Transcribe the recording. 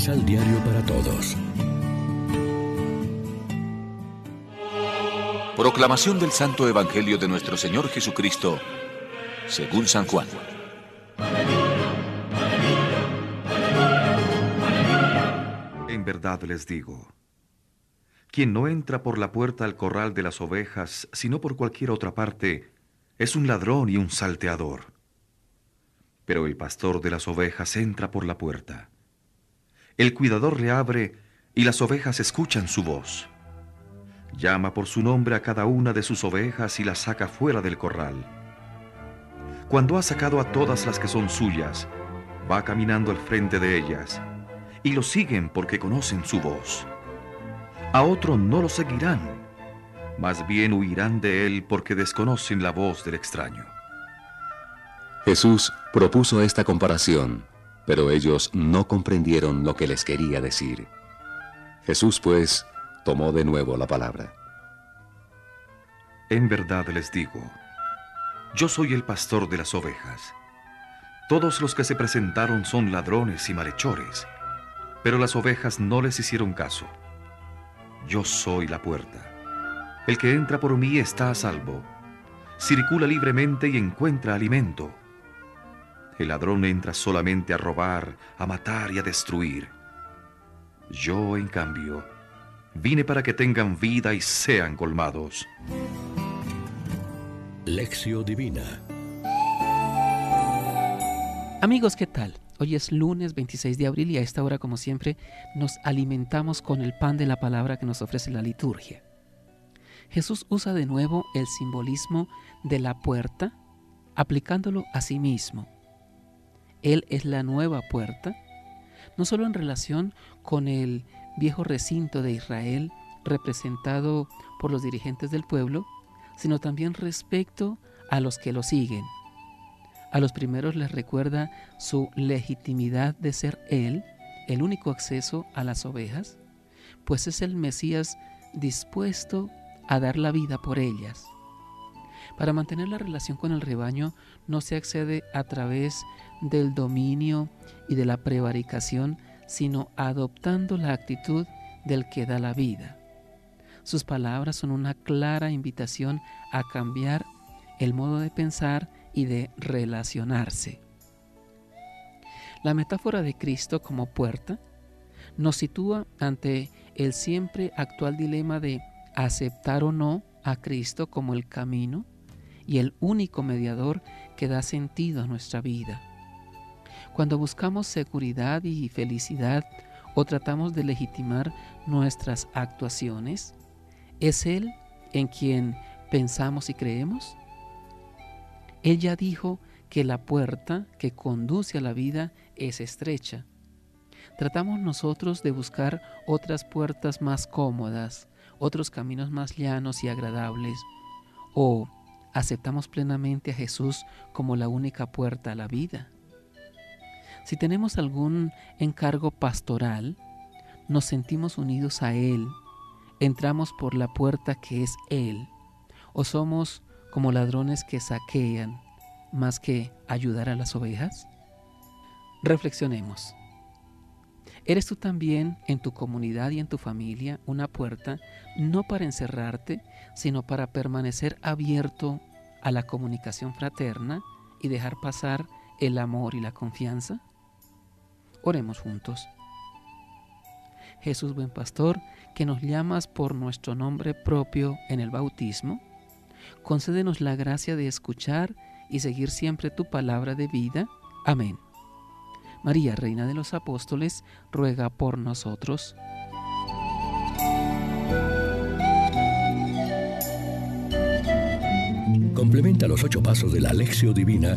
Misal Diario para Todos. Proclamación del Santo Evangelio de nuestro Señor Jesucristo, según San Juan. En verdad les digo, quien no entra por la puerta al corral de las ovejas, sino por cualquier otra parte, es un ladrón y un salteador. Pero el pastor de las ovejas entra por la puerta. El cuidador le abre y las ovejas escuchan su voz. Llama por su nombre a cada una de sus ovejas y las saca fuera del corral. Cuando ha sacado a todas las que son suyas, va caminando al frente de ellas, y lo siguen porque conocen su voz. A otro no lo seguirán, más bien huirán de él porque desconocen la voz del extraño. Jesús propuso esta comparación, pero ellos no comprendieron lo que les quería decir. Jesús, pues, tomó de nuevo la palabra. En verdad les digo, yo soy el pastor de las ovejas. Todos los que se presentaron son ladrones y malhechores, pero las ovejas no les hicieron caso. Yo soy la puerta. El que entra por mí está a salvo. Circula libremente y encuentra alimento. El ladrón entra solamente a robar, a matar y a destruir. Yo, en cambio, vine para que tengan vida y sean colmados. Lección Divina Amigos, ¿qué tal? Hoy es lunes 26 de abril y a esta hora, como siempre, nos alimentamos con el pan de la palabra que nos ofrece la liturgia. Jesús usa de nuevo el simbolismo de la puerta, aplicándolo a sí mismo. Él es la nueva puerta, no solo en relación con el viejo recinto de Israel representado por los dirigentes del pueblo, sino también respecto a los que lo siguen. A los primeros les recuerda su legitimidad de ser Él, el único acceso a las ovejas, pues es el Mesías dispuesto a dar la vida por ellas. Para mantener la relación con el rebaño no se accede a través del dominio y de la prevaricación, sino adoptando la actitud del que da la vida. Sus palabras son una clara invitación a cambiar el modo de pensar y de relacionarse. La metáfora de Cristo como puerta nos sitúa ante el siempre actual dilema de aceptar o no a Cristo como el camino y el único mediador que da sentido a nuestra vida. Cuando buscamos seguridad y felicidad o tratamos de legitimar nuestras actuaciones, ¿es Él en quien pensamos y creemos? Él ya dijo que la puerta que conduce a la vida es estrecha. Tratamos nosotros de buscar otras puertas más cómodas, otros caminos más llanos y agradables, o aceptamos plenamente a Jesús como la única puerta a la vida. Si tenemos algún encargo pastoral, nos sentimos unidos a Él, entramos por la puerta que es Él, o somos como ladrones que saquean más que ayudar a las ovejas? Reflexionemos. ¿Eres tú también en tu comunidad y en tu familia una puerta no para encerrarte, sino para permanecer abierto a la comunicación fraterna y dejar pasar el amor y la confianza? Oremos juntos. Jesús buen pastor, que nos llamas por nuestro nombre propio en el bautismo, concédenos la gracia de escuchar y seguir siempre tu palabra de vida. Amén. María, Reina de los Apóstoles, ruega por nosotros. Complementa los ocho pasos de la Alexio Divina